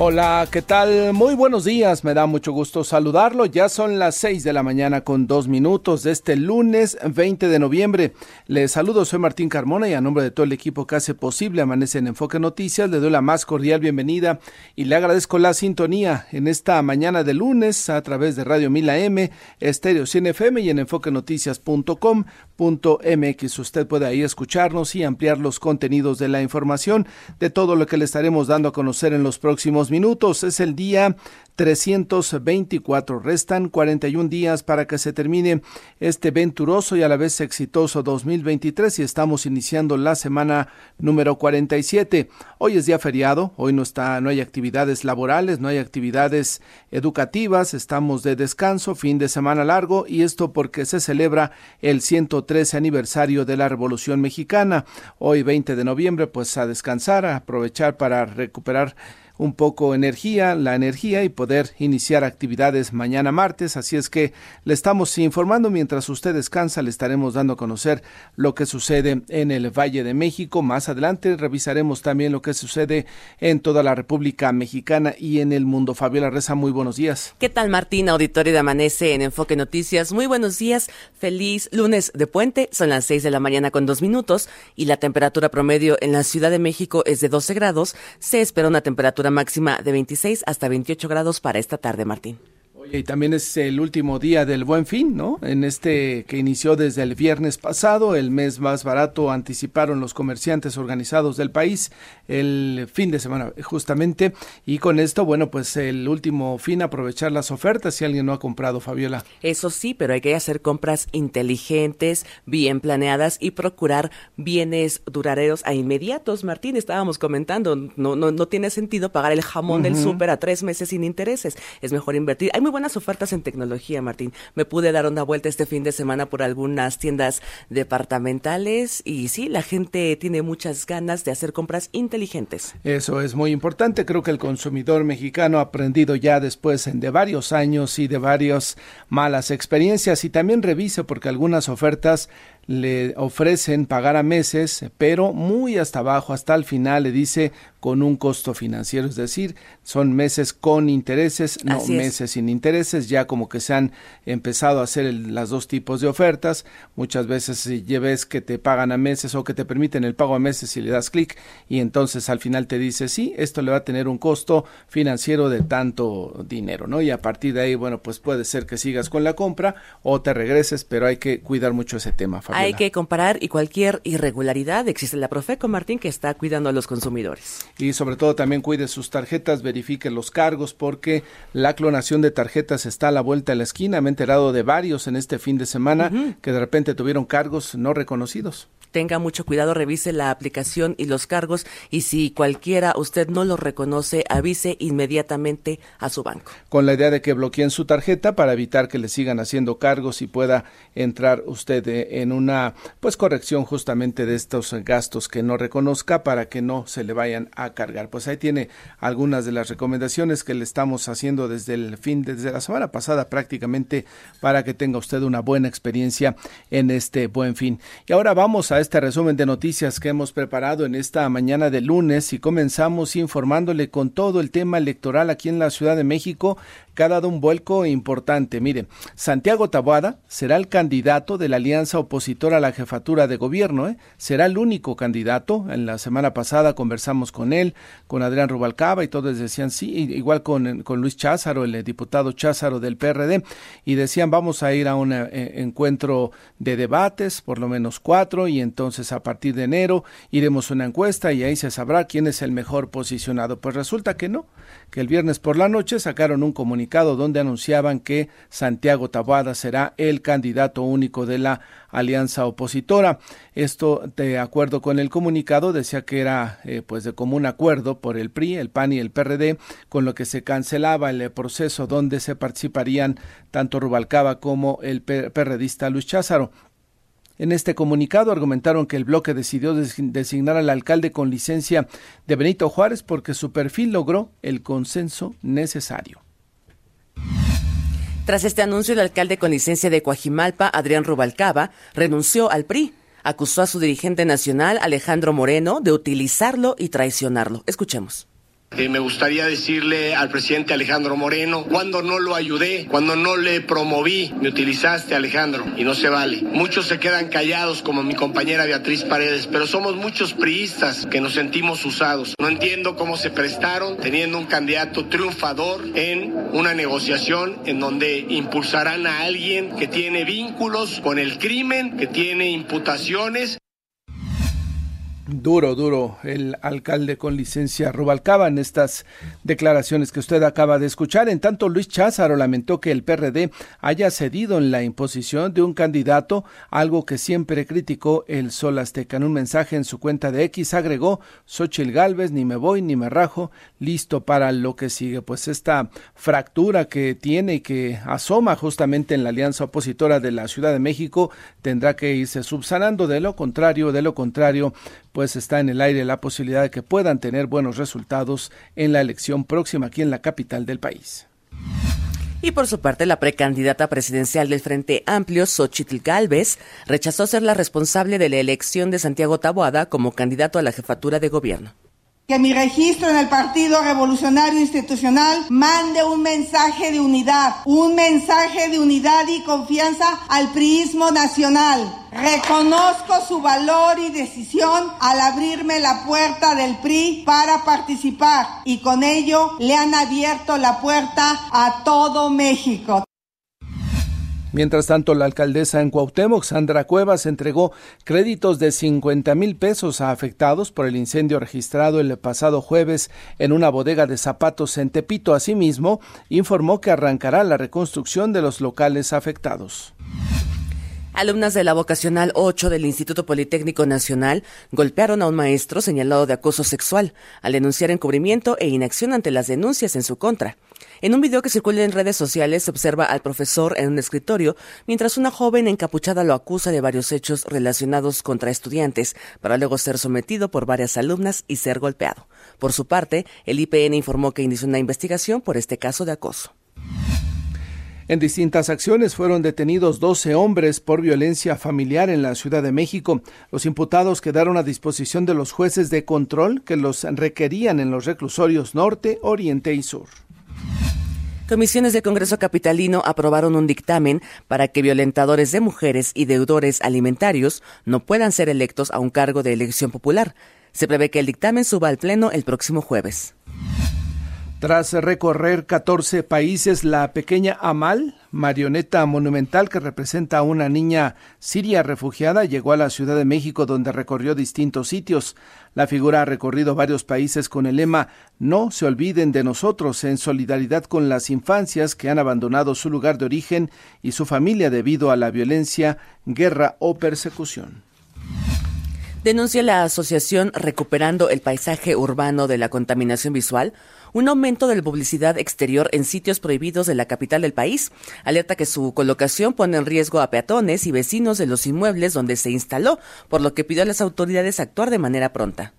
Hola, ¿qué tal? Muy buenos días, me da mucho gusto saludarlo. Ya son las 6 de la mañana con dos minutos de este lunes 20 de noviembre. Les saludo, soy Martín Carmona y a nombre de todo el equipo que hace posible Amanece en Enfoque Noticias, le doy la más cordial bienvenida y le agradezco la sintonía en esta mañana de lunes a través de Radio Mila M, Estéreo 100 FM y en enfoquenoticias.com.mx. Usted puede ahí escucharnos y ampliar los contenidos de la información de todo lo que le estaremos dando a conocer en los próximos minutos. Es el día 324. Restan 41 días para que se termine este venturoso y a la vez exitoso 2023 y estamos iniciando la semana número 47. Hoy es día feriado, hoy no está no hay actividades laborales, no hay actividades educativas, estamos de descanso, fin de semana largo y esto porque se celebra el 113 aniversario de la Revolución Mexicana. Hoy 20 de noviembre pues a descansar, a aprovechar para recuperar un poco energía, la energía y poder iniciar actividades mañana martes. Así es que le estamos informando mientras usted descansa, le estaremos dando a conocer lo que sucede en el Valle de México. Más adelante revisaremos también lo que sucede en toda la República Mexicana y en el mundo. Fabiola Reza, muy buenos días. ¿Qué tal Martín, auditorio de Amanece en Enfoque Noticias? Muy buenos días, feliz lunes de puente. Son las seis de la mañana con dos minutos y la temperatura promedio en la Ciudad de México es de 12 grados. Se espera una temperatura máxima de 26 hasta 28 grados para esta tarde, Martín. Y también es el último día del Buen Fin, ¿no? En este que inició desde el viernes pasado, el mes más barato anticiparon los comerciantes organizados del país el fin de semana justamente y con esto, bueno, pues el último fin aprovechar las ofertas si alguien no ha comprado, Fabiola. Eso sí, pero hay que hacer compras inteligentes, bien planeadas y procurar bienes duraderos a inmediatos, Martín, estábamos comentando, no no no tiene sentido pagar el jamón del súper a tres meses sin intereses, es mejor invertir. Hay muy buenas ofertas en tecnología, Martín. Me pude dar una vuelta este fin de semana por algunas tiendas departamentales y sí, la gente tiene muchas ganas de hacer compras inteligentes. Eso es muy importante. Creo que el consumidor mexicano ha aprendido ya después de varios años y de varias malas experiencias y también revise porque algunas ofertas le ofrecen pagar a meses, pero muy hasta abajo, hasta el final le dice con un costo financiero, es decir, son meses con intereses, no meses sin intereses, ya como que se han empezado a hacer el, las dos tipos de ofertas, muchas veces lleves que te pagan a meses o que te permiten el pago a meses y le das clic y entonces al final te dice sí, esto le va a tener un costo financiero de tanto dinero, ¿no? Y a partir de ahí, bueno, pues puede ser que sigas con la compra o te regreses, pero hay que cuidar mucho ese tema. Hay que comparar y cualquier irregularidad existe la Profeco Martín que está cuidando a los consumidores. Y sobre todo también cuide sus tarjetas, verifique los cargos porque la clonación de tarjetas está a la vuelta de la esquina. Me he enterado de varios en este fin de semana que de repente tuvieron cargos no reconocidos tenga mucho cuidado, revise la aplicación y los cargos y si cualquiera usted no lo reconoce, avise inmediatamente a su banco. Con la idea de que bloqueen su tarjeta para evitar que le sigan haciendo cargos y pueda entrar usted eh, en una pues corrección justamente de estos gastos que no reconozca para que no se le vayan a cargar. Pues ahí tiene algunas de las recomendaciones que le estamos haciendo desde el fin desde la semana pasada prácticamente para que tenga usted una buena experiencia en este buen fin. Y ahora vamos a este resumen de noticias que hemos preparado en esta mañana de lunes y comenzamos informándole con todo el tema electoral aquí en la Ciudad de México que ha dado un vuelco importante. Mire, Santiago Taboada será el candidato de la alianza opositora a la jefatura de gobierno. ¿eh? Será el único candidato. En la semana pasada conversamos con él, con Adrián Rubalcaba y todos decían sí, igual con, con Luis Cházaro, el diputado Cházaro del PRD, y decían vamos a ir a un eh, encuentro de debates, por lo menos cuatro, y entonces a partir de enero iremos a una encuesta y ahí se sabrá quién es el mejor posicionado. Pues resulta que no, que el viernes por la noche sacaron un comunicado donde anunciaban que Santiago Taboada será el candidato único de la alianza opositora. Esto, de acuerdo con el comunicado, decía que era eh, pues de común acuerdo por el PRI, el PAN y el PRD, con lo que se cancelaba el proceso donde se participarían tanto Rubalcaba como el PRDista Luis Cházaro. En este comunicado argumentaron que el bloque decidió designar al alcalde con licencia de Benito Juárez porque su perfil logró el consenso necesario. Tras este anuncio, el alcalde con licencia de Coajimalpa, Adrián Rubalcaba, renunció al PRI. Acusó a su dirigente nacional, Alejandro Moreno, de utilizarlo y traicionarlo. Escuchemos. Eh, me gustaría decirle al presidente Alejandro Moreno, cuando no lo ayudé, cuando no le promoví, me utilizaste Alejandro y no se vale. Muchos se quedan callados como mi compañera Beatriz Paredes, pero somos muchos priistas que nos sentimos usados. No entiendo cómo se prestaron teniendo un candidato triunfador en una negociación en donde impulsarán a alguien que tiene vínculos con el crimen, que tiene imputaciones Duro, duro el alcalde con licencia Rubalcaba en estas declaraciones que usted acaba de escuchar. En tanto, Luis Cházaro lamentó que el PRD haya cedido en la imposición de un candidato, algo que siempre criticó el Sol Azteca. En un mensaje en su cuenta de X agregó, Xochil Gálvez, ni me voy ni me rajo, listo para lo que sigue. Pues esta fractura que tiene y que asoma justamente en la alianza opositora de la Ciudad de México tendrá que irse subsanando. De lo contrario, de lo contrario, pues está en el aire la posibilidad de que puedan tener buenos resultados en la elección próxima aquí en la capital del país. Y por su parte, la precandidata presidencial del Frente Amplio, Xochitl Galvez, rechazó ser la responsable de la elección de Santiago Taboada como candidato a la jefatura de gobierno que mi registro en el Partido Revolucionario Institucional mande un mensaje de unidad, un mensaje de unidad y confianza al priismo nacional. Reconozco su valor y decisión al abrirme la puerta del PRI para participar y con ello le han abierto la puerta a todo México. Mientras tanto, la alcaldesa en Cuauhtémoc, Sandra Cuevas, entregó créditos de 50 mil pesos a afectados por el incendio registrado el pasado jueves en una bodega de zapatos en Tepito. Asimismo, informó que arrancará la reconstrucción de los locales afectados. Alumnas de la vocacional 8 del Instituto Politécnico Nacional golpearon a un maestro señalado de acoso sexual al denunciar encubrimiento e inacción ante las denuncias en su contra. En un video que circula en redes sociales se observa al profesor en un escritorio mientras una joven encapuchada lo acusa de varios hechos relacionados contra estudiantes para luego ser sometido por varias alumnas y ser golpeado. Por su parte, el IPN informó que inició una investigación por este caso de acoso. En distintas acciones fueron detenidos 12 hombres por violencia familiar en la Ciudad de México. Los imputados quedaron a disposición de los jueces de control que los requerían en los reclusorios norte, oriente y sur. Comisiones del Congreso Capitalino aprobaron un dictamen para que violentadores de mujeres y deudores alimentarios no puedan ser electos a un cargo de elección popular. Se prevé que el dictamen suba al Pleno el próximo jueves. Tras recorrer 14 países, la pequeña Amal, marioneta monumental que representa a una niña siria refugiada, llegó a la Ciudad de México donde recorrió distintos sitios. La figura ha recorrido varios países con el lema No se olviden de nosotros en solidaridad con las infancias que han abandonado su lugar de origen y su familia debido a la violencia, guerra o persecución denuncia la asociación Recuperando el Paisaje Urbano de la Contaminación Visual un aumento de la publicidad exterior en sitios prohibidos de la capital del país. Alerta que su colocación pone en riesgo a peatones y vecinos de los inmuebles donde se instaló, por lo que pidió a las autoridades actuar de manera pronta.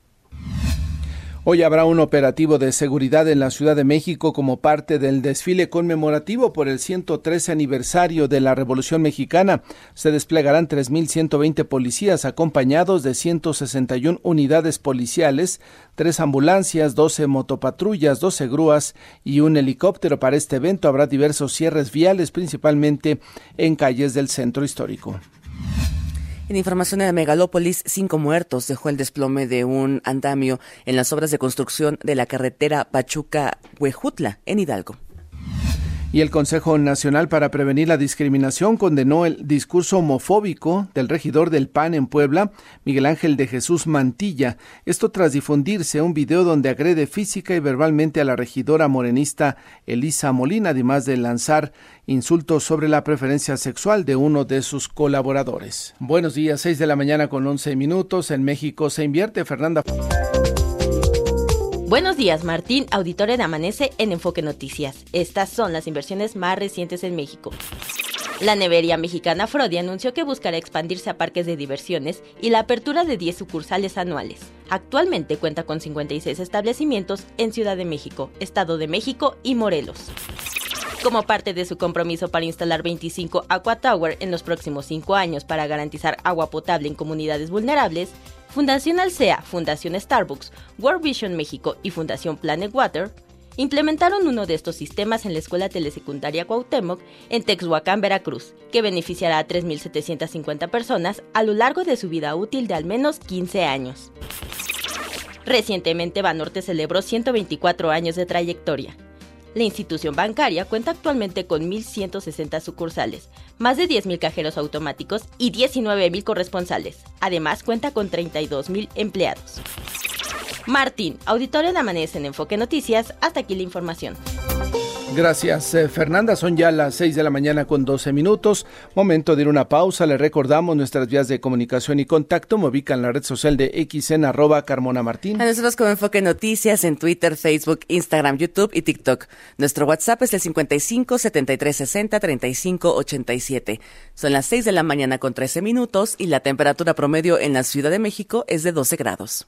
Hoy habrá un operativo de seguridad en la Ciudad de México como parte del desfile conmemorativo por el 113 aniversario de la Revolución Mexicana. Se desplegarán 3.120 policías acompañados de 161 unidades policiales, tres ambulancias, 12 motopatrullas, 12 grúas y un helicóptero. Para este evento habrá diversos cierres viales, principalmente en calles del centro histórico. En información de Megalópolis, cinco muertos dejó el desplome de un andamio en las obras de construcción de la carretera Pachuca-Huejutla, en Hidalgo. Y el Consejo Nacional para Prevenir la Discriminación condenó el discurso homofóbico del regidor del PAN en Puebla, Miguel Ángel de Jesús Mantilla. Esto tras difundirse un video donde agrede física y verbalmente a la regidora morenista Elisa Molina, además de lanzar insultos sobre la preferencia sexual de uno de sus colaboradores. Buenos días, 6 de la mañana con 11 minutos. En México se invierte Fernanda. Buenos días, Martín, auditores de Amanece en Enfoque Noticias. Estas son las inversiones más recientes en México. La nevería mexicana Frodi anunció que buscará expandirse a parques de diversiones y la apertura de 10 sucursales anuales. Actualmente cuenta con 56 establecimientos en Ciudad de México, Estado de México y Morelos. Como parte de su compromiso para instalar 25 Aqua Tower en los próximos 5 años para garantizar agua potable en comunidades vulnerables, Fundación Alsea, Fundación Starbucks, World Vision México y Fundación Planet Water implementaron uno de estos sistemas en la Escuela Telesecundaria Cuauhtémoc en Texhuacán, Veracruz, que beneficiará a 3.750 personas a lo largo de su vida útil de al menos 15 años. Recientemente Banorte celebró 124 años de trayectoria. La institución bancaria cuenta actualmente con 1.160 sucursales, más de 10.000 cajeros automáticos y 19.000 corresponsales. Además cuenta con 32.000 empleados. Martín, auditorio de Amanece en Enfoque Noticias. Hasta aquí la información. Gracias, eh, Fernanda. Son ya las 6 de la mañana con 12 minutos. Momento de ir una pausa. Le recordamos nuestras vías de comunicación y contacto. Me ubican en la red social de XN arroba Carmona Martín. A nosotros como Enfoque Noticias en Twitter, Facebook, Instagram, YouTube y TikTok. Nuestro WhatsApp es el 55 73 60 35 87. Son las 6 de la mañana con 13 minutos y la temperatura promedio en la Ciudad de México es de 12 grados.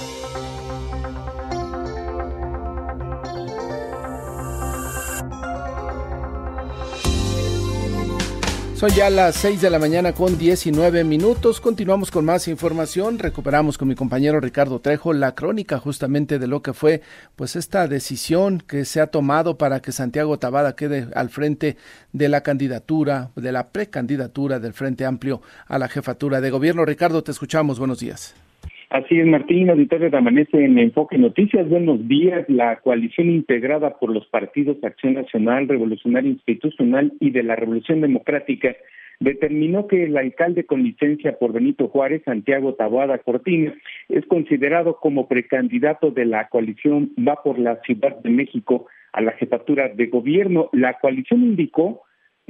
Son ya las 6 de la mañana con 19 minutos. Continuamos con más información. Recuperamos con mi compañero Ricardo Trejo la crónica justamente de lo que fue pues esta decisión que se ha tomado para que Santiago Tabada quede al frente de la candidatura, de la precandidatura del Frente Amplio a la jefatura de gobierno. Ricardo, te escuchamos. Buenos días. Así es, Martín, auditorio de Amanece en Enfoque Noticias. Buenos días. La coalición integrada por los partidos Acción Nacional, Revolucionario Institucional y de la Revolución Democrática determinó que el alcalde con licencia por Benito Juárez, Santiago Taboada Cortina, es considerado como precandidato de la coalición Va por la Ciudad de México a la jefatura de gobierno. La coalición indicó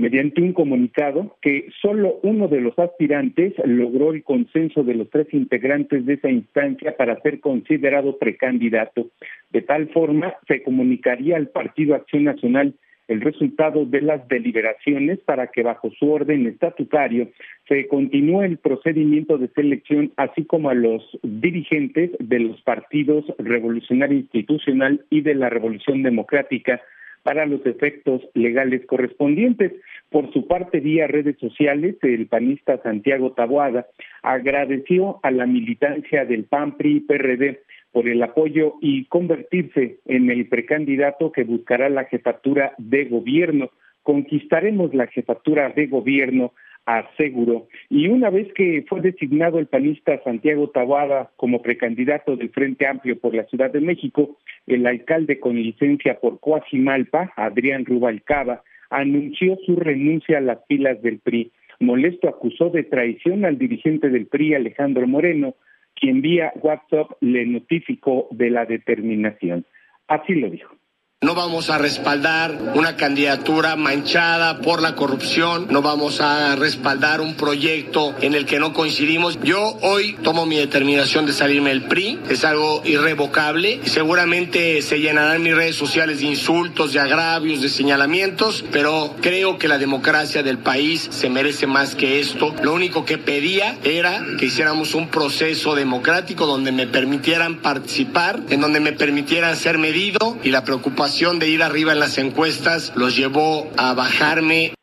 mediante un comunicado que solo uno de los aspirantes logró el consenso de los tres integrantes de esa instancia para ser considerado precandidato. De tal forma, se comunicaría al Partido Acción Nacional el resultado de las deliberaciones para que bajo su orden estatutario se continúe el procedimiento de selección, así como a los dirigentes de los partidos Revolucionario Institucional y de la Revolución Democrática para los efectos legales correspondientes. Por su parte, vía redes sociales, el panista Santiago Taboada agradeció a la militancia del PAN, PRI PRD por el apoyo y convertirse en el precandidato que buscará la jefatura de gobierno. Conquistaremos la jefatura de gobierno aseguró. Y una vez que fue designado el panista Santiago Taboada como precandidato del Frente Amplio por la Ciudad de México, el alcalde con licencia por Coajimalpa, Adrián Rubalcaba, anunció su renuncia a las filas del PRI. Molesto acusó de traición al dirigente del PRI, Alejandro Moreno, quien vía WhatsApp le notificó de la determinación. Así lo dijo. No vamos a respaldar una candidatura manchada por la corrupción, no vamos a respaldar un proyecto en el que no coincidimos. Yo hoy tomo mi determinación de salirme del PRI, es algo irrevocable seguramente se llenarán mis redes sociales de insultos, de agravios, de señalamientos, pero creo que la democracia del país se merece más que esto. Lo único que pedía era que hiciéramos un proceso democrático donde me permitieran participar, en donde me permitieran ser medido y la preocupación de ir arriba en las encuestas los llevó a bajarme.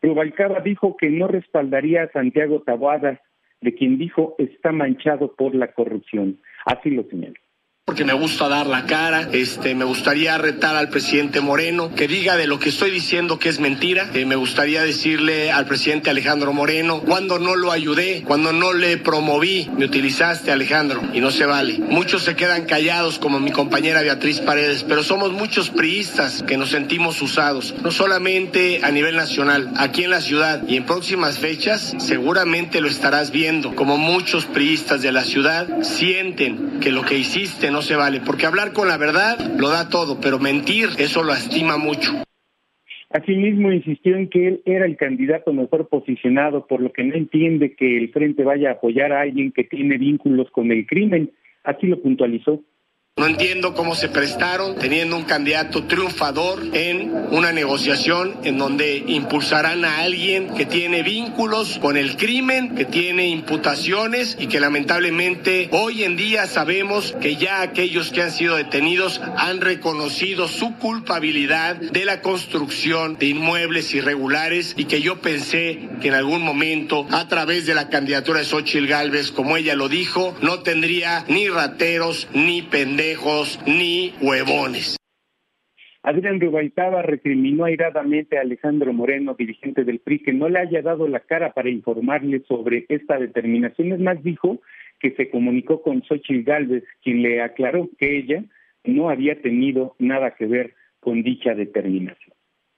Rubalcaba dijo que no respaldaría a Santiago Taboada, de quien dijo está manchado por la corrupción. Así lo señaló porque me gusta dar la cara. Este, me gustaría retar al presidente Moreno que diga de lo que estoy diciendo que es mentira. Eh, me gustaría decirle al presidente Alejandro Moreno cuando no lo ayudé, cuando no le promoví, me utilizaste Alejandro y no se vale. Muchos se quedan callados como mi compañera Beatriz Paredes, pero somos muchos priistas que nos sentimos usados, no solamente a nivel nacional, aquí en la ciudad y en próximas fechas seguramente lo estarás viendo, como muchos priistas de la ciudad sienten que lo que hiciste no se vale, porque hablar con la verdad lo da todo, pero mentir, eso lo estima mucho. Asimismo, insistió en que él era el candidato mejor posicionado, por lo que no entiende que el Frente vaya a apoyar a alguien que tiene vínculos con el crimen. Así lo puntualizó. No entiendo cómo se prestaron teniendo un candidato triunfador en una negociación en donde impulsarán a alguien que tiene vínculos con el crimen, que tiene imputaciones y que lamentablemente hoy en día sabemos que ya aquellos que han sido detenidos han reconocido su culpabilidad de la construcción de inmuebles irregulares y que yo pensé que en algún momento a través de la candidatura de Xochitl Galvez, como ella lo dijo, no tendría ni rateros ni pendejos ni huevones. Adrián Rubalcaba recriminó airadamente a Alejandro Moreno, dirigente del PRI, que no le haya dado la cara para informarle sobre esta determinación. Es más, dijo que se comunicó con Xochitl Galvez, quien le aclaró que ella no había tenido nada que ver con dicha determinación.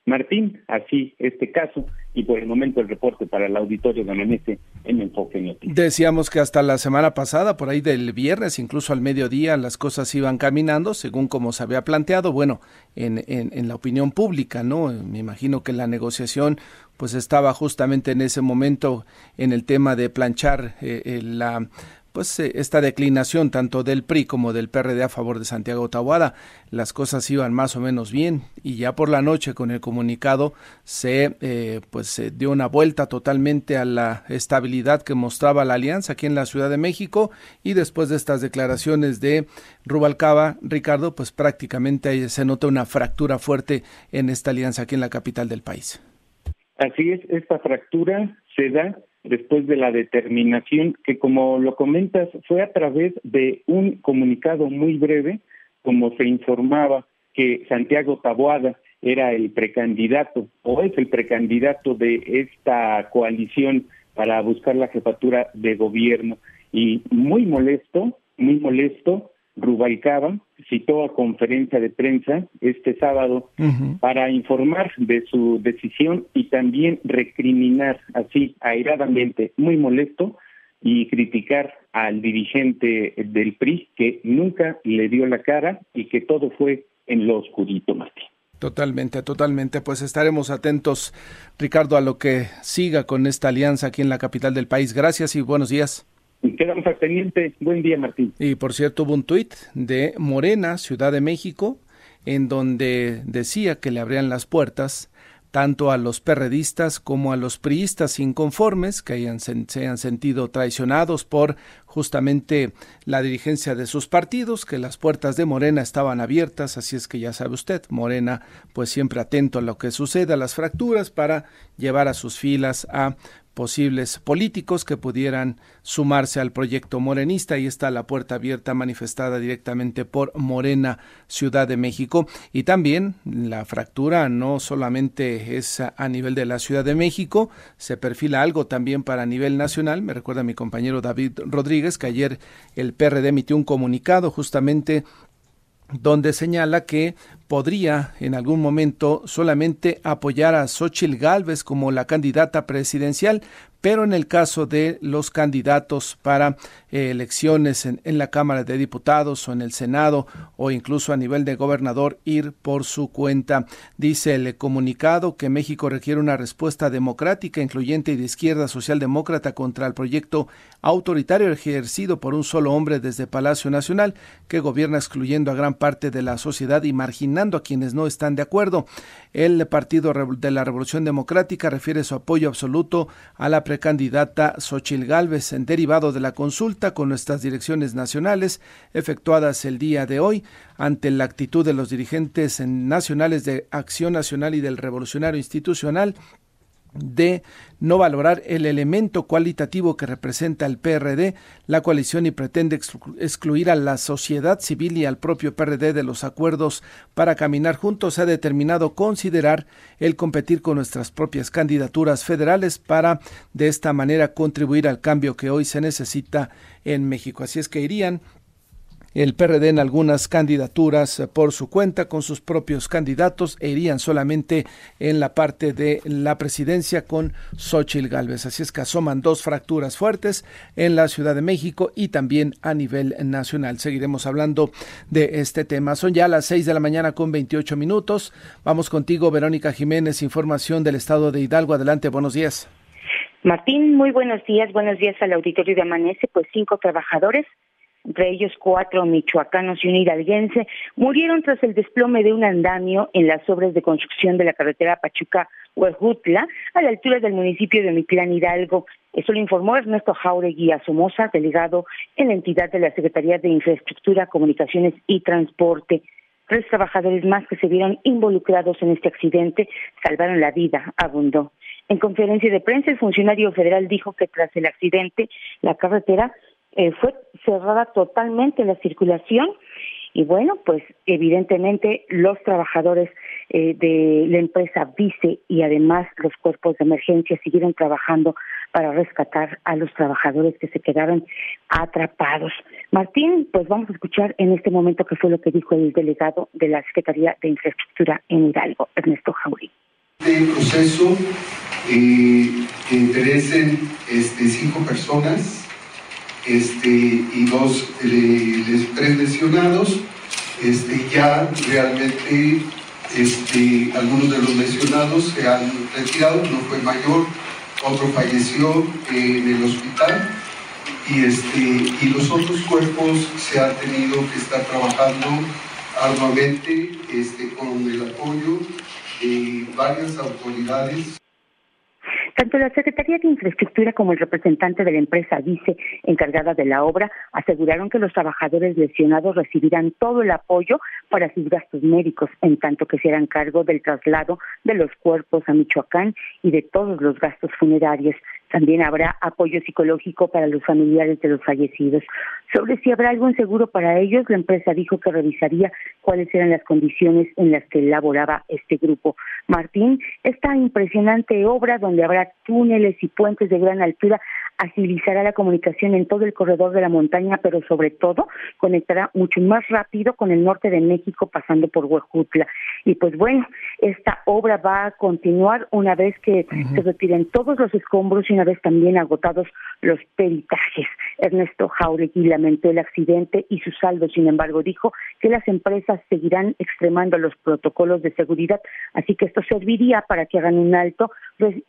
Martín, así este caso y por el momento el reporte para el auditorio de Amanece en Enfoque Noticias. Decíamos que hasta la semana pasada, por ahí del viernes, incluso al mediodía, las cosas iban caminando según como se había planteado, bueno, en, en, la opinión pública, ¿no? Me imagino que la negociación pues estaba justamente en ese momento en el tema de planchar eh, la pues eh, esta declinación tanto del PRI como del PRD a favor de Santiago Tahuada. Las cosas iban más o menos bien y ya por la noche con el comunicado se eh, pues se dio una vuelta totalmente a la estabilidad que mostraba la alianza aquí en la Ciudad de México y después de estas declaraciones de Rubalcaba, Ricardo, pues prácticamente se nota una fractura fuerte en esta alianza aquí en la capital del país. Así es, esta fractura se da después de la determinación que, como lo comentas, fue a través de un comunicado muy breve, como se informaba que Santiago Taboada era el precandidato o es el precandidato de esta coalición para buscar la jefatura de gobierno. Y muy molesto, muy molesto, Rubalcaba citó a conferencia de prensa este sábado para informar de su decisión y también recriminar así airadamente, muy molesto, y criticar al dirigente del PRI que nunca le dio la cara y que todo fue en lo oscurito, Martín. Totalmente, totalmente. Pues estaremos atentos, Ricardo, a lo que siga con esta alianza aquí en la capital del país. Gracias y buenos días. Quedamos al. Buen día, Martín. Y por cierto, hubo un tuit de Morena, Ciudad de México, en donde decía que le abrían las puertas tanto a los perredistas como a los priistas inconformes que hayan, se hayan sentido traicionados por justamente la dirigencia de sus partidos, que las puertas de Morena estaban abiertas, así es que ya sabe usted, Morena pues siempre atento a lo que suceda, a las fracturas para llevar a sus filas a posibles políticos que pudieran sumarse al proyecto morenista. y está la puerta abierta manifestada directamente por Morena, Ciudad de México. Y también la fractura no solamente es a nivel de la Ciudad de México, se perfila algo también para nivel nacional. Me recuerda mi compañero David Rodríguez que ayer el PRD emitió un comunicado justamente donde señala que podría en algún momento solamente apoyar a Xochitl Gálvez como la candidata presidencial, pero en el caso de los candidatos para eh, elecciones en, en, la Cámara de Diputados o en el Senado o incluso a nivel de gobernador ir por su cuenta. Dice el comunicado que México requiere una respuesta democrática, incluyente y de izquierda socialdemócrata contra el proyecto autoritario ejercido por un solo hombre desde Palacio Nacional que gobierna excluyendo a gran parte de la sociedad y marginando a quienes no están de acuerdo. El Partido de la Revolución Democrática refiere su apoyo absoluto a la precandidata Xochil Gálvez en derivado de la consulta con nuestras direcciones nacionales efectuadas el día de hoy ante la actitud de los dirigentes nacionales de Acción Nacional y del Revolucionario Institucional de no valorar el elemento cualitativo que representa el PRD, la coalición y pretende excluir a la sociedad civil y al propio PRD de los acuerdos para caminar juntos, ha determinado considerar el competir con nuestras propias candidaturas federales para de esta manera contribuir al cambio que hoy se necesita en México. Así es que irían el PRD en algunas candidaturas por su cuenta con sus propios candidatos e irían solamente en la parte de la presidencia con Xochitl Gálvez. Así es que asoman dos fracturas fuertes en la Ciudad de México y también a nivel nacional. Seguiremos hablando de este tema. Son ya las seis de la mañana con 28 minutos. Vamos contigo, Verónica Jiménez, información del estado de Hidalgo. Adelante, buenos días. Martín, muy buenos días. Buenos días al auditorio de Amanece. Pues cinco trabajadores entre ellos cuatro michoacanos y un hidalguense, murieron tras el desplome de un andamio en las obras de construcción de la carretera Pachuca-Huejutla, a la altura del municipio de Mitlán Hidalgo. Eso lo informó Ernesto Jauregui Somoza, delegado en la entidad de la Secretaría de Infraestructura, Comunicaciones y Transporte. Tres trabajadores más que se vieron involucrados en este accidente salvaron la vida, abundó. En conferencia de prensa, el funcionario federal dijo que tras el accidente, la carretera eh, fue cerrada totalmente la circulación y bueno, pues evidentemente los trabajadores eh, de la empresa Vice y además los cuerpos de emergencia siguieron trabajando para rescatar a los trabajadores que se quedaron atrapados. Martín, pues vamos a escuchar en este momento qué fue lo que dijo el delegado de la Secretaría de Infraestructura en Hidalgo, Ernesto Jaurí. De proceso eh, que interesen este, cinco personas este, y dos, tres lesionados. Este, ya realmente este, algunos de los lesionados se han retirado, uno fue mayor, otro falleció en el hospital y, este, y los otros cuerpos se han tenido que estar trabajando arduamente este, con el apoyo de varias autoridades. Tanto la Secretaría de Infraestructura como el representante de la empresa Vice, encargada de la obra, aseguraron que los trabajadores lesionados recibirán todo el apoyo para sus gastos médicos, en tanto que se harán cargo del traslado de los cuerpos a Michoacán y de todos los gastos funerarios. También habrá apoyo psicológico para los familiares de los fallecidos. Sobre si habrá algún seguro para ellos, la empresa dijo que revisaría cuáles eran las condiciones en las que elaboraba este grupo. Martín, esta impresionante obra donde habrá túneles y puentes de gran altura agilizará la comunicación en todo el corredor de la montaña, pero sobre todo conectará mucho más rápido con el norte de México pasando por Huejutla. Y pues bueno, esta obra va a continuar una vez que se retiren todos los escombros y una vez también agotados los peritajes. Ernesto Jauregui lamentó el accidente y su saldo, sin embargo, dijo que las empresas seguirán extremando los protocolos de seguridad, así que esto serviría para que hagan un alto,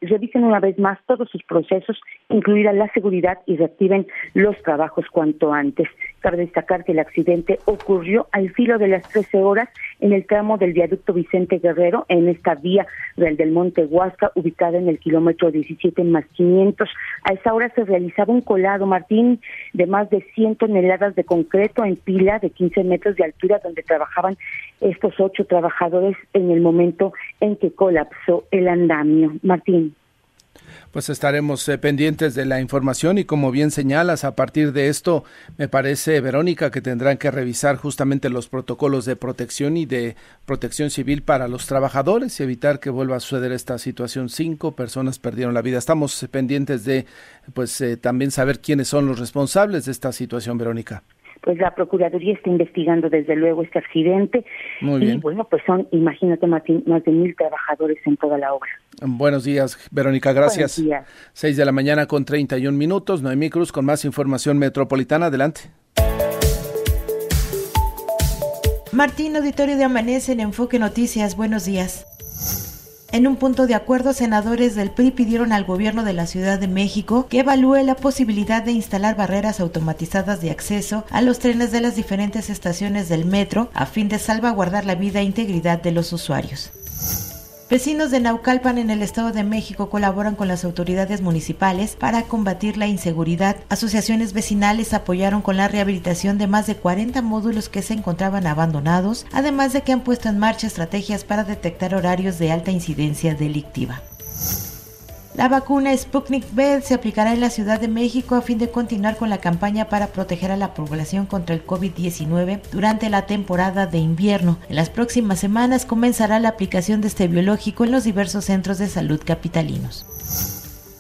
revisen una vez más todos sus procesos, incluida la seguridad y reactiven los trabajos cuanto antes. Cabe destacar que el accidente ocurrió al filo de las 13 horas en el tramo del viaducto Vicente Guerrero, en esta vía del, del Monte Huasca, ubicada en el kilómetro 17 más 500. A esa hora se realizaba un colado, Martín, de más de 100 toneladas de concreto en pila de 15 metros de altura, donde trabajaban estos ocho trabajadores en el momento en que colapsó el andamio. Martín. Pues estaremos eh, pendientes de la información y como bien señalas, a partir de esto, me parece, Verónica, que tendrán que revisar justamente los protocolos de protección y de protección civil para los trabajadores y evitar que vuelva a suceder esta situación. Cinco personas perdieron la vida. Estamos eh, pendientes de, pues, eh, también saber quiénes son los responsables de esta situación, Verónica pues la Procuraduría está investigando desde luego este accidente. Muy bien. Y bueno, pues son, imagínate, Martín, más de mil trabajadores en toda la obra. Buenos días, Verónica, gracias. Buenos días. Seis de la mañana con 31 minutos. Noemí Cruz con más información metropolitana. Adelante. Martín, auditorio de Amanece en Enfoque Noticias. Buenos días. En un punto de acuerdo, senadores del PRI pidieron al gobierno de la Ciudad de México que evalúe la posibilidad de instalar barreras automatizadas de acceso a los trenes de las diferentes estaciones del metro a fin de salvaguardar la vida e integridad de los usuarios. Vecinos de Naucalpan en el Estado de México colaboran con las autoridades municipales para combatir la inseguridad. Asociaciones vecinales apoyaron con la rehabilitación de más de 40 módulos que se encontraban abandonados, además de que han puesto en marcha estrategias para detectar horarios de alta incidencia delictiva. La vacuna Sputnik V se aplicará en la Ciudad de México a fin de continuar con la campaña para proteger a la población contra el COVID-19 durante la temporada de invierno. En las próximas semanas comenzará la aplicación de este biológico en los diversos centros de salud capitalinos.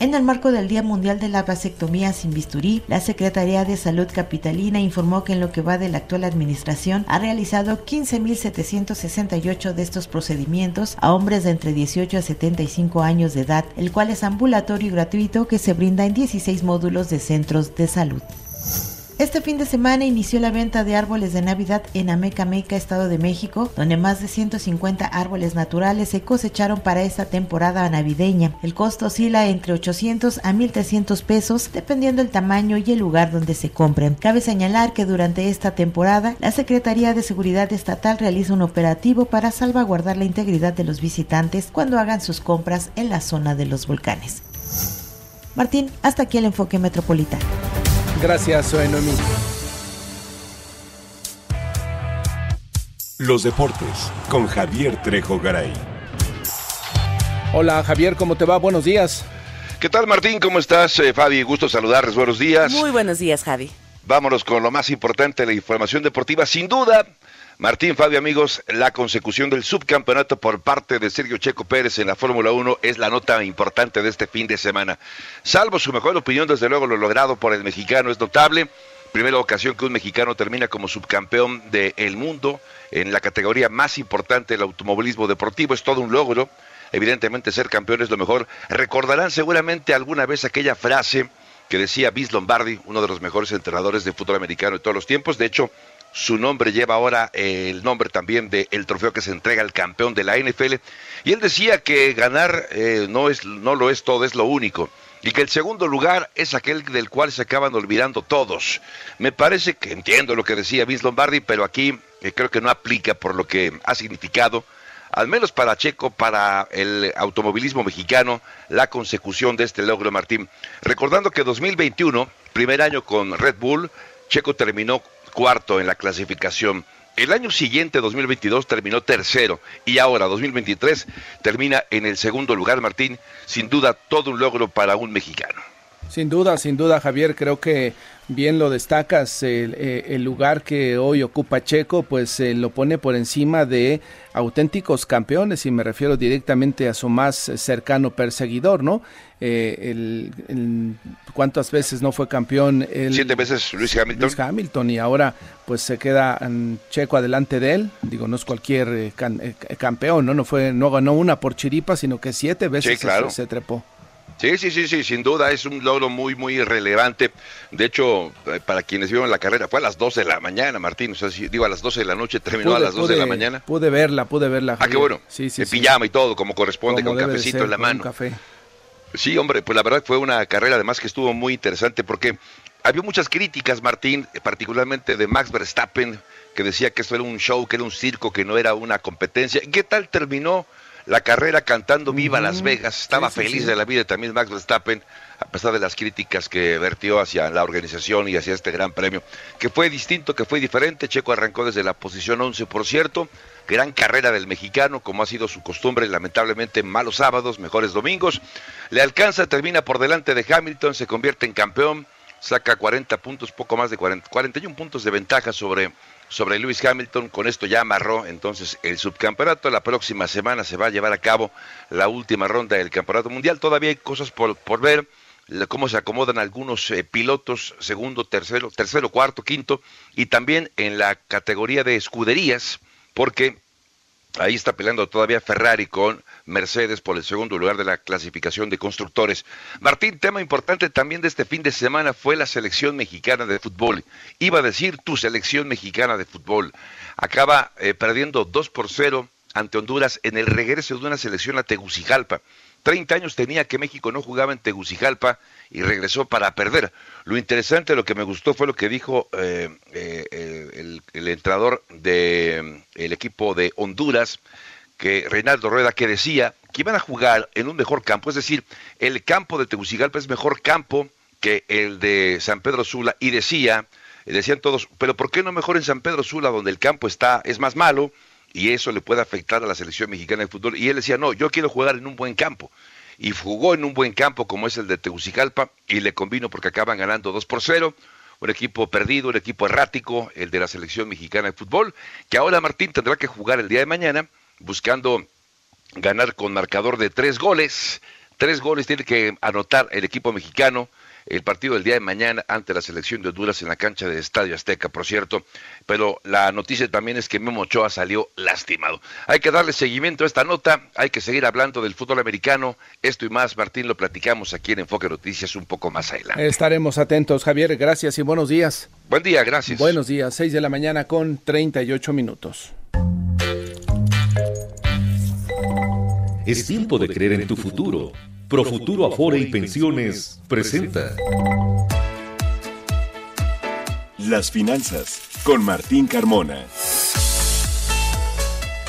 En el marco del Día Mundial de la Vasectomía sin bisturí, la Secretaría de Salud Capitalina informó que en lo que va de la actual administración ha realizado 15.768 de estos procedimientos a hombres de entre 18 a 75 años de edad, el cual es ambulatorio y gratuito que se brinda en 16 módulos de centros de salud. Este fin de semana inició la venta de árboles de Navidad en Amecameca, Estado de México, donde más de 150 árboles naturales se cosecharon para esta temporada navideña. El costo oscila entre 800 a 1300 pesos, dependiendo el tamaño y el lugar donde se compren. Cabe señalar que durante esta temporada, la Secretaría de Seguridad Estatal realiza un operativo para salvaguardar la integridad de los visitantes cuando hagan sus compras en la zona de los volcanes. Martín, hasta aquí el enfoque metropolitano. Gracias, Noemí. Los deportes con Javier Trejo Garay. Hola Javier, ¿cómo te va? Buenos días. ¿Qué tal Martín? ¿Cómo estás? Eh, Fabi, gusto saludarles. Buenos días. Muy buenos días, Javi. Vámonos con lo más importante, la información deportiva. Sin duda, Martín, Fabio, amigos, la consecución del subcampeonato por parte de Sergio Checo Pérez en la Fórmula 1 es la nota importante de este fin de semana. Salvo su mejor opinión, desde luego lo logrado por el mexicano es notable. Primera ocasión que un mexicano termina como subcampeón del mundo en la categoría más importante del automovilismo deportivo. Es todo un logro. Evidentemente ser campeón es lo mejor. Recordarán seguramente alguna vez aquella frase que decía Vince Lombardi, uno de los mejores entrenadores de fútbol americano de todos los tiempos. De hecho, su nombre lleva ahora el nombre también del trofeo que se entrega al campeón de la NFL. Y él decía que ganar eh, no, es, no lo es todo, es lo único. Y que el segundo lugar es aquel del cual se acaban olvidando todos. Me parece que entiendo lo que decía Vince Lombardi, pero aquí eh, creo que no aplica por lo que ha significado, al menos para Checo, para el automovilismo mexicano, la consecución de este logro, Martín. Recordando que 2021, primer año con Red Bull, Checo terminó cuarto en la clasificación. El año siguiente, 2022, terminó tercero y ahora, 2023, termina en el segundo lugar, Martín. Sin duda, todo un logro para un mexicano. Sin duda, sin duda, Javier, creo que bien lo destacas, el, eh, lugar que hoy ocupa Checo, pues lo pone por encima de auténticos campeones y me refiero directamente a su más cercano perseguidor, ¿no? Eh, el, ¿Cuántas veces no fue campeón? Siete veces Luis Hamilton. Luis Hamilton y ahora pues se queda Checo adelante de él. Digo, no es cualquier eh, campeón, ¿no? No, fue, no ganó una por chiripa, sino que siete veces se trepó. Sí, sí, sí, sí, sin duda es un logro muy, muy relevante. De hecho, eh, para quienes vieron la carrera, fue a las 12 de la mañana, Martín. O sea, digo, a las 12 de la noche, terminó a las 12 de la mañana. Pude verla, pude verla. Ah, qué bueno. Sí, sí, pijama y todo, como corresponde, con cafecito en la mano. café. Sí, hombre, pues la verdad fue una carrera además que estuvo muy interesante porque había muchas críticas, Martín, particularmente de Max Verstappen, que decía que esto era un show, que era un circo, que no era una competencia. ¿Qué tal terminó? La carrera cantando Viva Las Vegas. Estaba feliz de la vida también Max Verstappen, a pesar de las críticas que vertió hacia la organización y hacia este gran premio, que fue distinto, que fue diferente. Checo arrancó desde la posición 11, por cierto. Gran carrera del mexicano, como ha sido su costumbre, lamentablemente malos sábados, mejores domingos. Le alcanza, termina por delante de Hamilton, se convierte en campeón, saca 40 puntos, poco más de 40, 41 puntos de ventaja sobre sobre Lewis Hamilton. Con esto ya amarró entonces el subcampeonato. La próxima semana se va a llevar a cabo la última ronda del Campeonato Mundial. Todavía hay cosas por, ver cómo se acomodan algunos eh, pilotos, segundo, tercero, tercero, cuarto, quinto, y también en la categoría de escuderías, porque ahí está peleando todavía Ferrari con Mercedes por el segundo lugar de la clasificación de constructores. Martín, tema importante también de este fin de semana fue la selección mexicana de fútbol. Iba a decir tu selección mexicana de fútbol. Acaba eh, perdiendo 2 por 0 ante Honduras en el regreso de una selección a Tegucigalpa. 30 años tenía que México no jugaba en Tegucigalpa y regresó para perder. Lo interesante, lo que me gustó fue lo que dijo eh, eh, el, el, entrenador del equipo de Honduras, que Reinaldo Rueda que decía que iban a jugar en un mejor campo, es decir, el campo de Tegucigalpa es mejor campo que el de San Pedro Sula y decía, decían todos, pero ¿por qué no mejor en San Pedro Sula donde el campo está es más malo y eso le puede afectar a la selección mexicana de fútbol? Y él decía, "No, yo quiero jugar en un buen campo." Y jugó en un buen campo como es el de Tegucigalpa y le convino porque acaban ganando 2 por 0 un equipo perdido, un equipo errático, el de la selección mexicana de fútbol, que ahora Martín tendrá que jugar el día de mañana buscando ganar con marcador de tres goles. Tres goles tiene que anotar el equipo mexicano el partido del día de mañana ante la selección de Honduras en la cancha del Estadio Azteca, por cierto. Pero la noticia también es que Memo Ochoa salió lastimado. Hay que darle seguimiento a esta nota, hay que seguir hablando del fútbol americano. Esto y más, Martín, lo platicamos aquí en Enfoque Noticias un poco más adelante. Estaremos atentos, Javier. Gracias y buenos días. Buen día, gracias. Buenos días, 6 de la mañana con 38 minutos. Es tiempo de creer en tu futuro. Profuturo Afore y Pensiones presenta Las finanzas con Martín Carmona.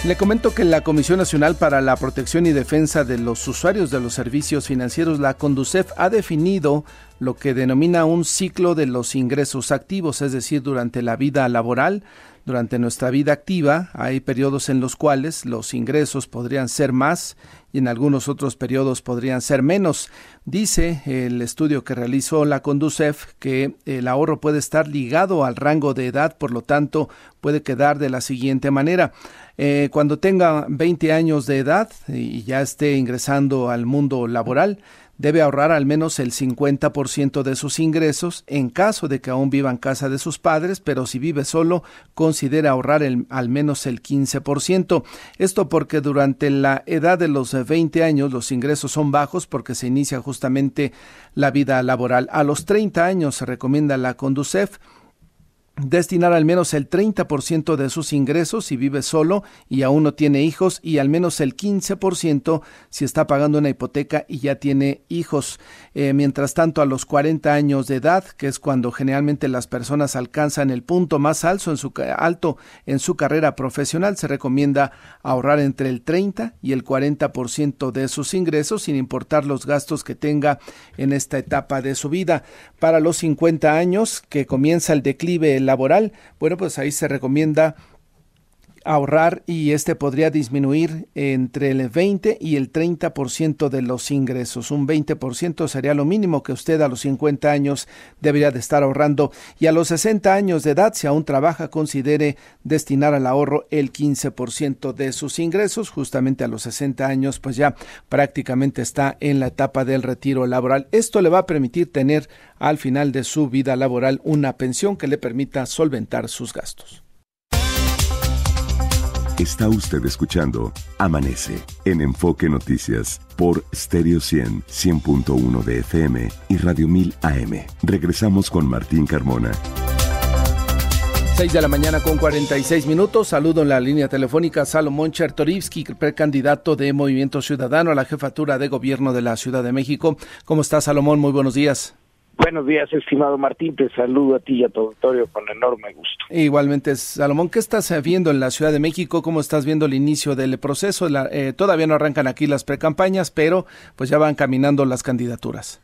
Le comento que la Comisión Nacional para la Protección y Defensa de los Usuarios de los Servicios Financieros, la CONDUCEF, ha definido lo que denomina un ciclo de los ingresos activos, es decir, durante la vida laboral, durante nuestra vida activa, hay periodos en los cuales los ingresos podrían ser más y en algunos otros periodos podrían ser menos. Dice el estudio que realizó la Conducef que el ahorro puede estar ligado al rango de edad, por lo tanto puede quedar de la siguiente manera. Eh, cuando tenga 20 años de edad y ya esté ingresando al mundo laboral, debe ahorrar al menos el 50% de sus ingresos en caso de que aún viva en casa de sus padres, pero si vive solo, considera ahorrar al menos el 15%. Esto porque durante la edad de los 20 años los ingresos son bajos porque se inicia justamente la vida laboral. A los 30 años se recomienda la Conducef destinar al menos el 30% de sus ingresos si vive solo y aún no tiene hijos y al menos el 15% si está pagando una hipoteca y ya tiene hijos. Eh, mientras tanto, a los 40 años de edad, que es cuando generalmente las personas alcanzan el punto más alto en su, alto en su carrera profesional, se recomienda ahorrar entre el 30 y el 40% de sus ingresos sin importar los gastos que tenga en esta etapa de su vida. Para los 50 años, que comienza el declive laboral, bueno, pues ahí se recomienda ahorrar y este podría disminuir entre el 20 y el 30% de los ingresos. Un 20% sería lo mínimo que usted a los 50 años debería de estar ahorrando y a los 60 años de edad, si aún trabaja, considere destinar al ahorro el 15% de sus ingresos. Justamente a los 60 años, pues ya prácticamente está en la etapa del retiro laboral. Esto le va a permitir tener al final de su vida laboral una pensión que le permita solventar sus gastos. Está usted escuchando Amanece en Enfoque Noticias por Stereo 100, 100.1 de FM y Radio 1000 AM. Regresamos con Martín Carmona. 6 de la mañana con 46 minutos. Saludo en la línea telefónica Salomón Chertorivsky, precandidato de Movimiento Ciudadano a la jefatura de gobierno de la Ciudad de México. ¿Cómo está Salomón? Muy buenos días. Buenos días, estimado Martín. Te saludo a ti y a tu auditorio con enorme gusto. Igualmente, Salomón, ¿qué estás eh, viendo en la Ciudad de México? ¿Cómo estás viendo el inicio del proceso? Eh, todavía no arrancan aquí las precampañas, pero pues ya van caminando las candidaturas.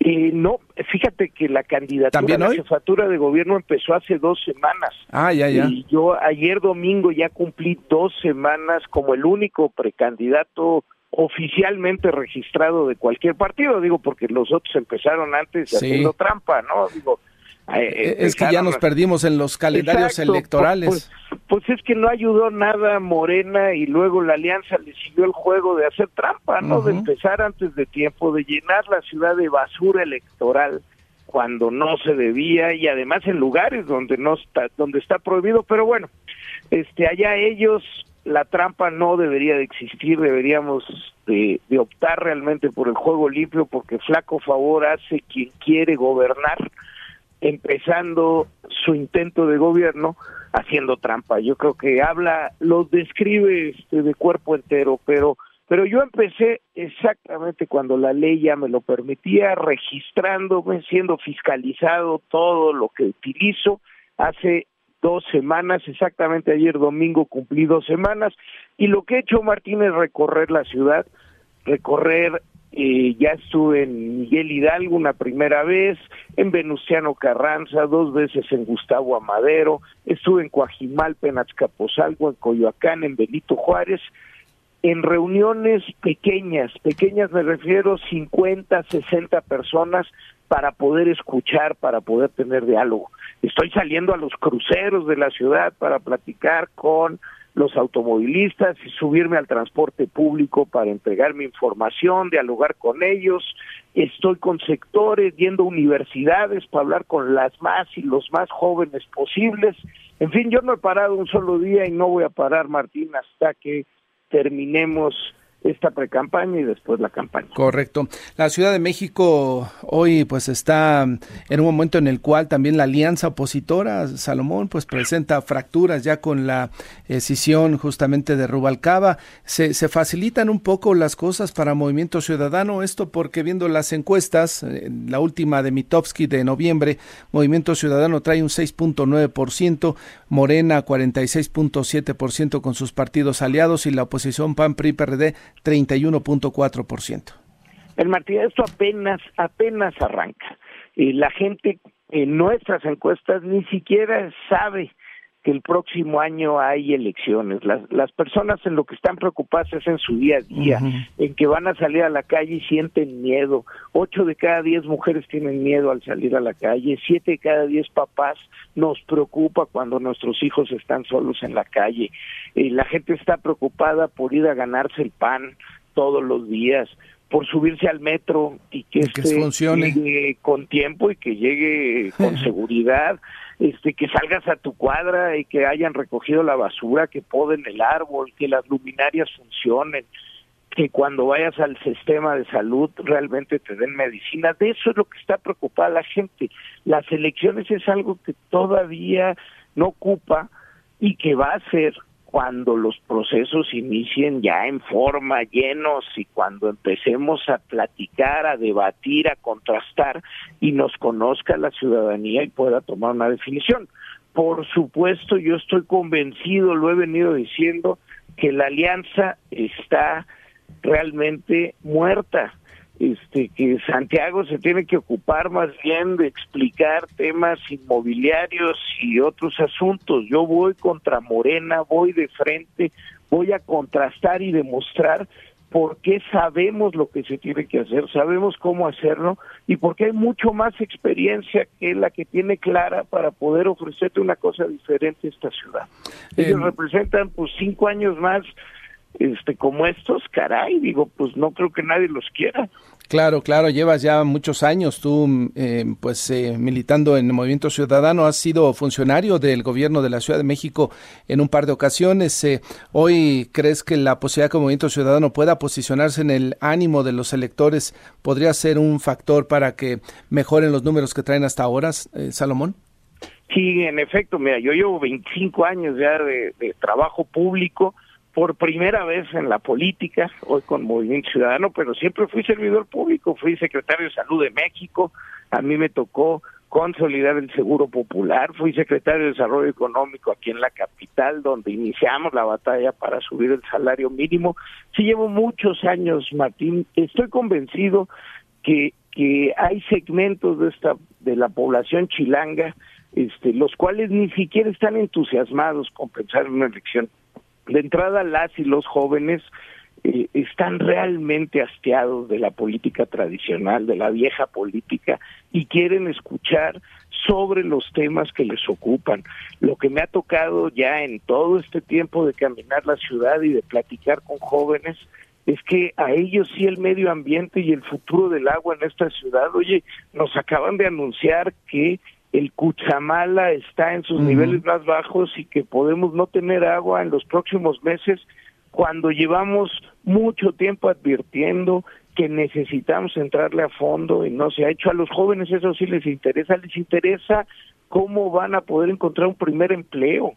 Eh, no, fíjate que la candidatura a la jefatura de gobierno empezó hace dos semanas. Ah, ya, ya. Y yo ayer domingo ya cumplí dos semanas como el único precandidato oficialmente registrado de cualquier partido, digo, porque los otros empezaron antes haciendo trampa, ¿no? Digo, eh, eh, es que ya nos perdimos en los calendarios electorales. Pues, pues, es que no ayudó nada Morena y luego la alianza le siguió el juego de hacer trampa, ¿no? De empezar antes de tiempo, de llenar la ciudad de basura electoral cuando no se debía y además en lugares donde no está donde está prohibido, pero bueno, este allá ellos la trampa no debería de existir, deberíamos de, optar realmente por el juego limpio porque flaco favor hace quien quiere gobernar, empezando su intento de gobierno haciendo trampa. Yo creo que habla, lo describe este, de cuerpo entero, pero pero yo empecé exactamente cuando la ley ya me lo permitía, registrándome, siendo fiscalizado todo lo que utilizo. Hace dos semanas, exactamente ayer domingo cumplí dos semanas, y lo que he hecho, Martín, es recorrer la ciudad, recorrer, eh, ya estuve en Miguel Hidalgo una primera vez, en Venustiano Carranza, dos veces en Gustavo Amadero, estuve en Coajimalpa, en Azcapotzalco, en Coyoacán, en Benito Juárez, en reuniones pequeñas, pequeñas me refiero 50, 60 personas para poder escuchar, para poder tener diálogo. Estoy saliendo a los cruceros de la ciudad para platicar con los automovilistas y subirme al transporte público para entregar mi información, dialogar con ellos. Estoy con sectores, yendo a universidades para hablar con las más y los más jóvenes posibles. En fin, yo no he parado un solo día y no voy a parar, Martín, hasta que terminemos esta precampaña y después la campaña. Correcto. La Ciudad de México hoy pues está en un momento en el cual también la alianza opositora Salomón pues presenta fracturas ya con la decisión justamente de Rubalcaba. Se, se facilitan un poco las cosas para Movimiento Ciudadano, esto porque viendo las encuestas, eh, la última de Mitofsky de noviembre, Movimiento Ciudadano trae un 6.9%, Morena 46.7% con sus partidos aliados y la oposición PAN PRI PRD 31.4%. El Martín, esto apenas, apenas arranca. y la gente en nuestras encuestas ni siquiera sabe que el próximo año hay elecciones. Las, las personas en lo que están preocupadas es en su día a día, en que van a salir a la calle y sienten miedo. Ocho de cada diez mujeres tienen miedo al salir a la calle, siete de cada diez papás nos preocupa cuando nuestros hijos están solos en la calle. Eh, la gente está preocupada por ir a ganarse el pan todos los días por subirse al metro y que, que este llegue con tiempo y que llegue con seguridad este que salgas a tu cuadra y que hayan recogido la basura, que poden el árbol, que las luminarias funcionen, que cuando vayas al sistema de salud realmente te den medicina. De eso es lo que está preocupada la gente. Las elecciones es algo que todavía no ocupa y que va a ser cuando los procesos inicien ya en forma, llenos, y cuando empecemos a platicar, a debatir, a contrastar y nos conozca la ciudadanía y pueda tomar una definición. Por supuesto, yo estoy convencido, lo he venido diciendo, que la alianza está realmente muerta este, que Santiago se tiene que ocupar más bien de explicar temas inmobiliarios y otros asuntos. Yo voy contra Morena, voy de frente, voy a contrastar y demostrar por qué sabemos lo que se tiene que hacer, sabemos cómo hacerlo y porque hay mucho más experiencia que la que tiene Clara para poder ofrecerte una cosa diferente a esta ciudad. Ellos em, representan pues cinco años más este como estos, caray, digo, pues no creo que nadie los quiera. Claro, claro, llevas ya muchos años tú, eh, pues, eh, militando en el Movimiento Ciudadano, has sido funcionario del gobierno de la Ciudad de México en un par de ocasiones. Eh, ¿Hoy crees que la posibilidad que el Movimiento Ciudadano pueda posicionarse en el ánimo de los electores podría ser un factor para que mejoren los números que traen hasta ahora, Salomón? Sí, en efecto, mira, yo llevo 25 años ya de trabajo público por primera vez en la política, hoy con Movimiento Ciudadano, pero siempre fui servidor público, fui secretario de Salud de México, a mí me tocó consolidar el Seguro Popular, fui secretario de Desarrollo Económico aquí en la capital, donde iniciamos la batalla para subir el salario mínimo. Sí llevo muchos años, Martín, estoy convencido que, que hay segmentos de esta de la población chilanga este, los cuales ni siquiera están entusiasmados con pensar en una elección de entrada las y los jóvenes eh, están realmente hastiados de la política tradicional, de la vieja política, y quieren escuchar sobre los temas que les ocupan. Lo que me ha tocado ya en todo este tiempo de caminar la ciudad y de platicar con jóvenes es que a ellos sí el medio ambiente y el futuro del agua en esta ciudad, oye, nos acaban de anunciar que el Cuchamala está en sus niveles más bajos y que podemos no tener agua en los próximos meses cuando llevamos mucho tiempo advirtiendo que necesitamos entrarle a fondo y no se ha hecho. A los jóvenes eso sí les interesa, les interesa cómo van a poder encontrar un primer empleo.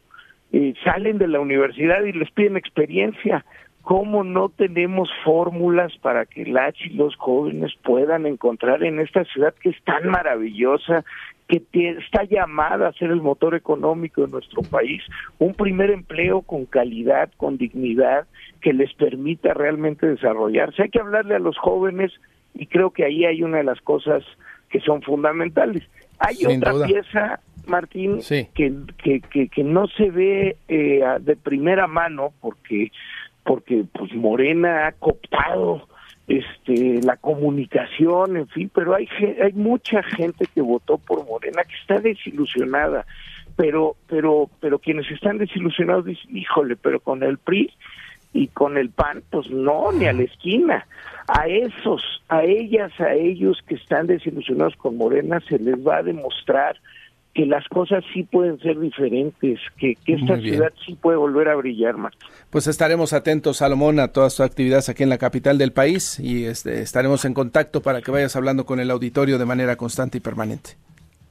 Eh, salen de la universidad y les piden experiencia. ¿Cómo no tenemos fórmulas para que las y los jóvenes puedan encontrar en esta ciudad que es tan maravillosa, que está llamada a ser el motor económico de nuestro país, un primer empleo con calidad, con dignidad, que les permita realmente desarrollarse. Hay que hablarle a los jóvenes y creo que ahí hay una de las cosas que son fundamentales. Hay otra pieza, Martín, que, que, que, no se ve eh, de primera mano porque, porque pues Morena ha cooptado este la comunicación, en fin, pero hay hay mucha gente que votó por Morena que está desilusionada, pero, pero, pero quienes están desilusionados dicen, híjole, pero con el PRI y con el PAN, pues no, ni a la esquina. A esos, a ellas, a ellos que están desilusionados con Morena, se les va a demostrar que las cosas sí pueden ser diferentes, que, esta ciudad sí puede volver a brillar, más. Pues estaremos atentos, Salomón, a todas tus actividades aquí en la capital del país y este, estaremos en contacto para que vayas hablando con el auditorio de manera constante y permanente.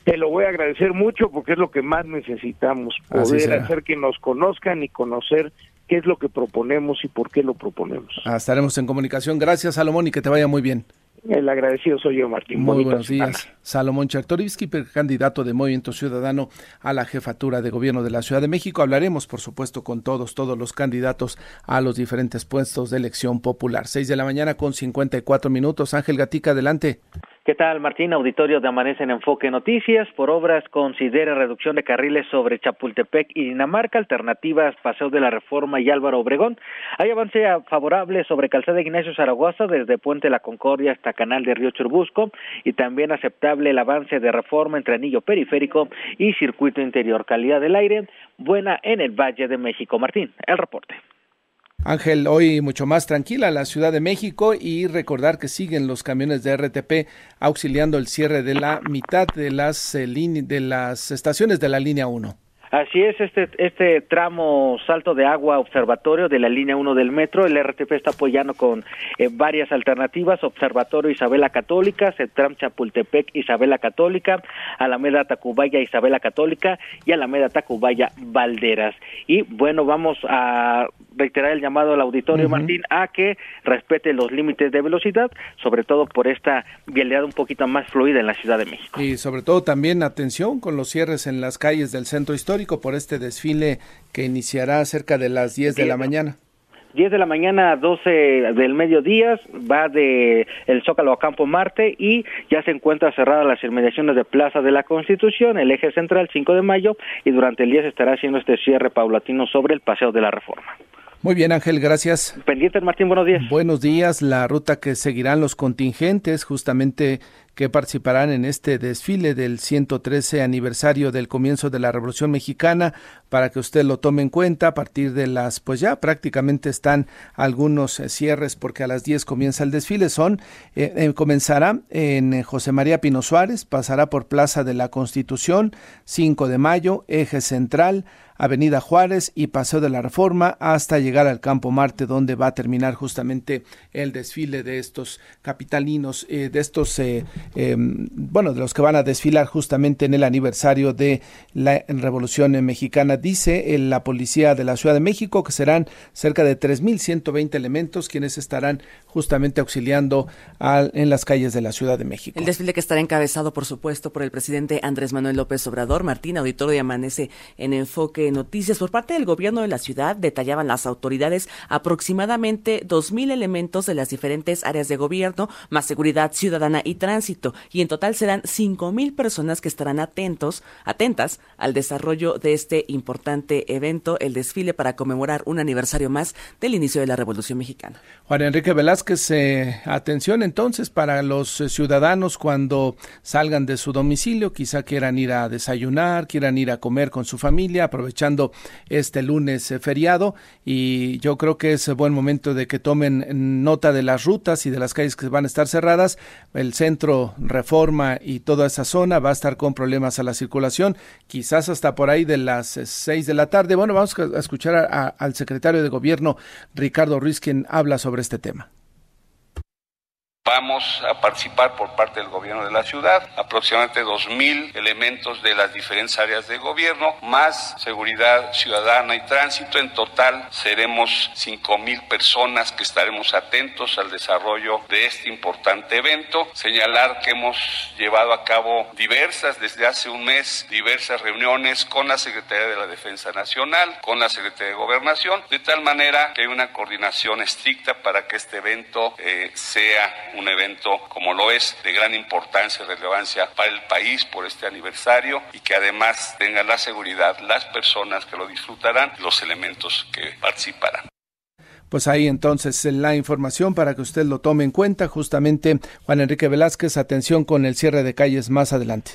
Te lo voy a agradecer mucho porque es lo que más necesitamos, poder hacer que nos conozcan y conocer qué es lo que proponemos y por qué lo proponemos. Ah, estaremos en comunicación. Gracias, Salomón, y que te vaya muy bien. El agradecido soy yo, Martín. Muy buenos días. Salomón Chertorivsky, candidato de Movimiento Ciudadano a la jefatura de gobierno de la Ciudad de México. Hablaremos, por supuesto, con todos, todos los candidatos a los diferentes puestos de elección popular. Seis de la mañana con 54 minutos. Ángel Gatica, adelante. ¿Qué tal, Martín? Auditorio de Amanece en Enfoque Noticias. Por obras considera reducción de carriles sobre Chapultepec y Dinamarca, alternativas Paseo de la Reforma y Álvaro Obregón. Hay avance favorable sobre Calzada Ignacio Zaragoza desde Puente La Concordia hasta Canal de Río Churbusco y también aceptable el avance de reforma entre Anillo Periférico y Circuito Interior. Calidad del aire buena en el Valle de México. Martín, el reporte. Ángel, hoy mucho más tranquila la Ciudad de México y recordar que siguen los camiones de RTP auxiliando el cierre de la mitad de las, eh, de las estaciones de la línea 1. Así es, este, este tramo salto de agua observatorio de la línea 1 del metro, el RTP está apoyando con eh, varias alternativas, Observatorio Isabela Católica, Centram Chapultepec Isabela Católica, Alameda Tacubaya Isabela Católica y Alameda Tacubaya Valderas. Y bueno, vamos a reiterar el llamado al auditorio, Martín, a que respete los límites de velocidad, sobre todo por esta vialidad un poquito más fluida en la Ciudad de México. Y sobre todo también atención con los cierres en las calles del centro histórico por este desfile que iniciará cerca de las 10 de la mañana. 10 de la mañana a 12 del mediodía va de el Zócalo a Campo Marte y ya se encuentra cerrada las inmediaciones de Plaza de la Constitución, el eje central 5 de mayo y durante el día se estará haciendo este cierre paulatino sobre el Paseo de la Reforma. Muy bien, Ángel, gracias. Pendientes, Martín, buenos días. Buenos días. La ruta que seguirán los contingentes, justamente que participarán en este desfile del 113 aniversario del comienzo de la Revolución Mexicana, para que usted lo tome en cuenta a partir de las, pues ya prácticamente están algunos eh, cierres porque a las 10 comienza el desfile. Son, eh, eh, comenzará en José María Pino Suárez, pasará por Plaza de la Constitución, 5 de mayo, eje central, Avenida Juárez y Paseo de la Reforma hasta llegar al Campo Marte, donde va a terminar justamente el desfile de estos capitalinos, eh, de estos, eh, em, bueno, de los que van a desfilar justamente en el aniversario de la Revolución Mexicana. Dice la Policía de la Ciudad de México que serán cerca de 3.120 elementos quienes estarán justamente auxiliando en las calles de la Ciudad de México. El desfile que estará encabezado, por supuesto, por el presidente Andrés Manuel López Obrador. Martín, auditorio y amanece en enfoque noticias por parte del gobierno de la ciudad detallaban las autoridades aproximadamente dos mil elementos de las diferentes áreas de gobierno, más seguridad ciudadana y tránsito, y en total serán cinco mil personas que estarán atentos, atentas al desarrollo de este importante evento, el desfile para conmemorar un aniversario más del inicio de la Revolución Mexicana. Juan Enrique Velázquez, eh, atención entonces para los eh, ciudadanos cuando salgan de su domicilio, quizá quieran ir a desayunar, quieran ir a comer con su familia, aprovechar echando este lunes eh, feriado y yo creo que es buen momento de que tomen nota de las rutas y de las calles que van a estar cerradas. El centro Reforma y toda esa zona va a estar con problemas a la circulación, quizás hasta por ahí de las eh, seis de la tarde. Bueno, vamos a escuchar al secretario de Gobierno, Ricardo Ruiz, quien habla sobre este tema. Vamos a participar por parte del gobierno de la ciudad, aproximadamente 2.000 elementos de las diferentes áreas de gobierno, más seguridad ciudadana y tránsito. En total seremos 5.000 personas que estaremos atentos al desarrollo de este importante evento. Señalar que hemos llevado a cabo diversas, desde hace un mes, diversas reuniones con la Secretaría de la Defensa Nacional, con la Secretaría de Gobernación, de tal manera que hay una coordinación estricta para que este evento eh, sea un evento como lo es de gran importancia y relevancia para el país por este aniversario y que además tenga la seguridad las personas que lo disfrutarán, los elementos que participarán. Pues ahí entonces la información para que usted lo tome en cuenta. Justamente Juan Enrique Velázquez, atención con el cierre de calles más adelante.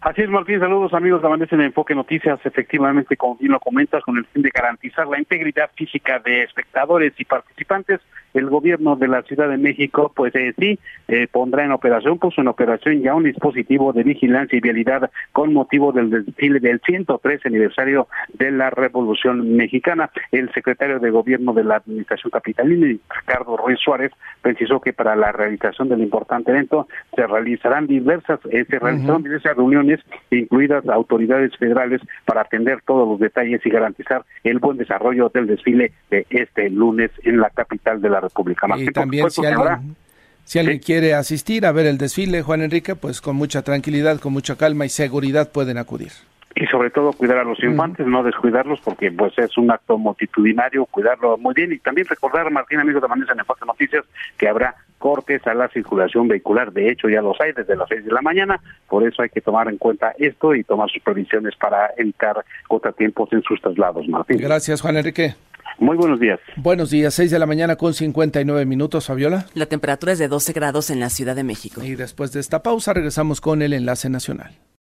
Así es, Martín. Saludos, amigos de Amanece en Enfoque Noticias. Efectivamente, como bien lo comentas, con el fin de garantizar la integridad física de espectadores y participantes, el gobierno de la Ciudad de México, pues eh, sí, eh, pondrá en operación, puso en operación ya un dispositivo de vigilancia y vialidad con motivo del desfile del 103 aniversario de la Revolución Mexicana. El secretario de Gobierno de la Administración Capitalina, Ricardo Ruiz Suárez, precisó que para la realización del importante evento se realizarán diversas, eh, se realizarán diversas reuniones, incluidas autoridades federales, para atender todos los detalles y garantizar el buen desarrollo del desfile de este lunes en la capital de la República. y también si alguien, si alguien quiere asistir a ver el desfile, Juan Enrique, pues con mucha tranquilidad, con mucha calma y seguridad pueden acudir y sobre todo cuidar a los infantes, no descuidarlos porque pues es un acto multitudinario, cuidarlo muy bien y también recordar, Martín, amigos de Manesa en Enfoque Noticias, que habrá cortes a la circulación vehicular, de hecho ya los hay desde las seis de la mañana, por eso hay que tomar en cuenta esto y tomar sus previsiones para evitar contratiempos en sus traslados, Martín. Gracias, Juan Enrique. Muy buenos días. Buenos días, 6 de la mañana con 59 minutos, Fabiola. La temperatura es de 12 grados en la Ciudad de México. Y después de esta pausa regresamos con el enlace nacional.